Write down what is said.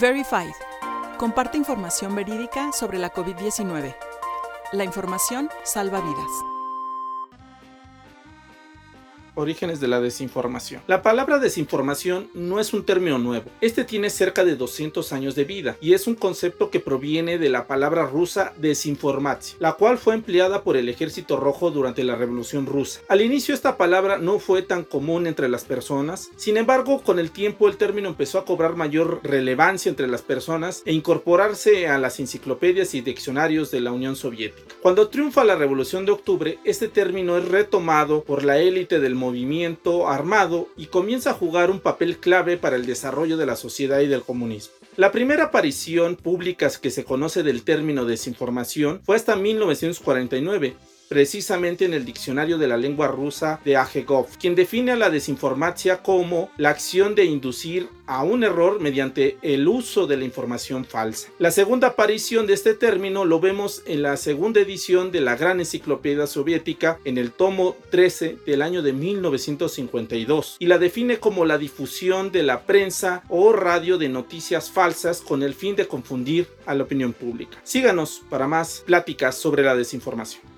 Verified. Comparte información verídica sobre la COVID-19. La información salva vidas. Orígenes de la desinformación. La palabra desinformación no es un término nuevo. Este tiene cerca de 200 años de vida y es un concepto que proviene de la palabra rusa desinformatia, la cual fue empleada por el ejército rojo durante la Revolución rusa. Al inicio esta palabra no fue tan común entre las personas, sin embargo con el tiempo el término empezó a cobrar mayor relevancia entre las personas e incorporarse a las enciclopedias y diccionarios de la Unión Soviética. Cuando triunfa la Revolución de Octubre, este término es retomado por la élite del movimiento armado y comienza a jugar un papel clave para el desarrollo de la sociedad y del comunismo. La primera aparición pública que se conoce del término desinformación fue hasta 1949, precisamente en el diccionario de la lengua rusa de Agegov, quien define a la desinformacia como la acción de inducir a un error mediante el uso de la información falsa. La segunda aparición de este término lo vemos en la segunda edición de la Gran Enciclopedia Soviética en el tomo 13 del año de 1952 y la define como la difusión de la prensa o radio de noticias falsas con el fin de confundir a la opinión pública. Síganos para más pláticas sobre la desinformación.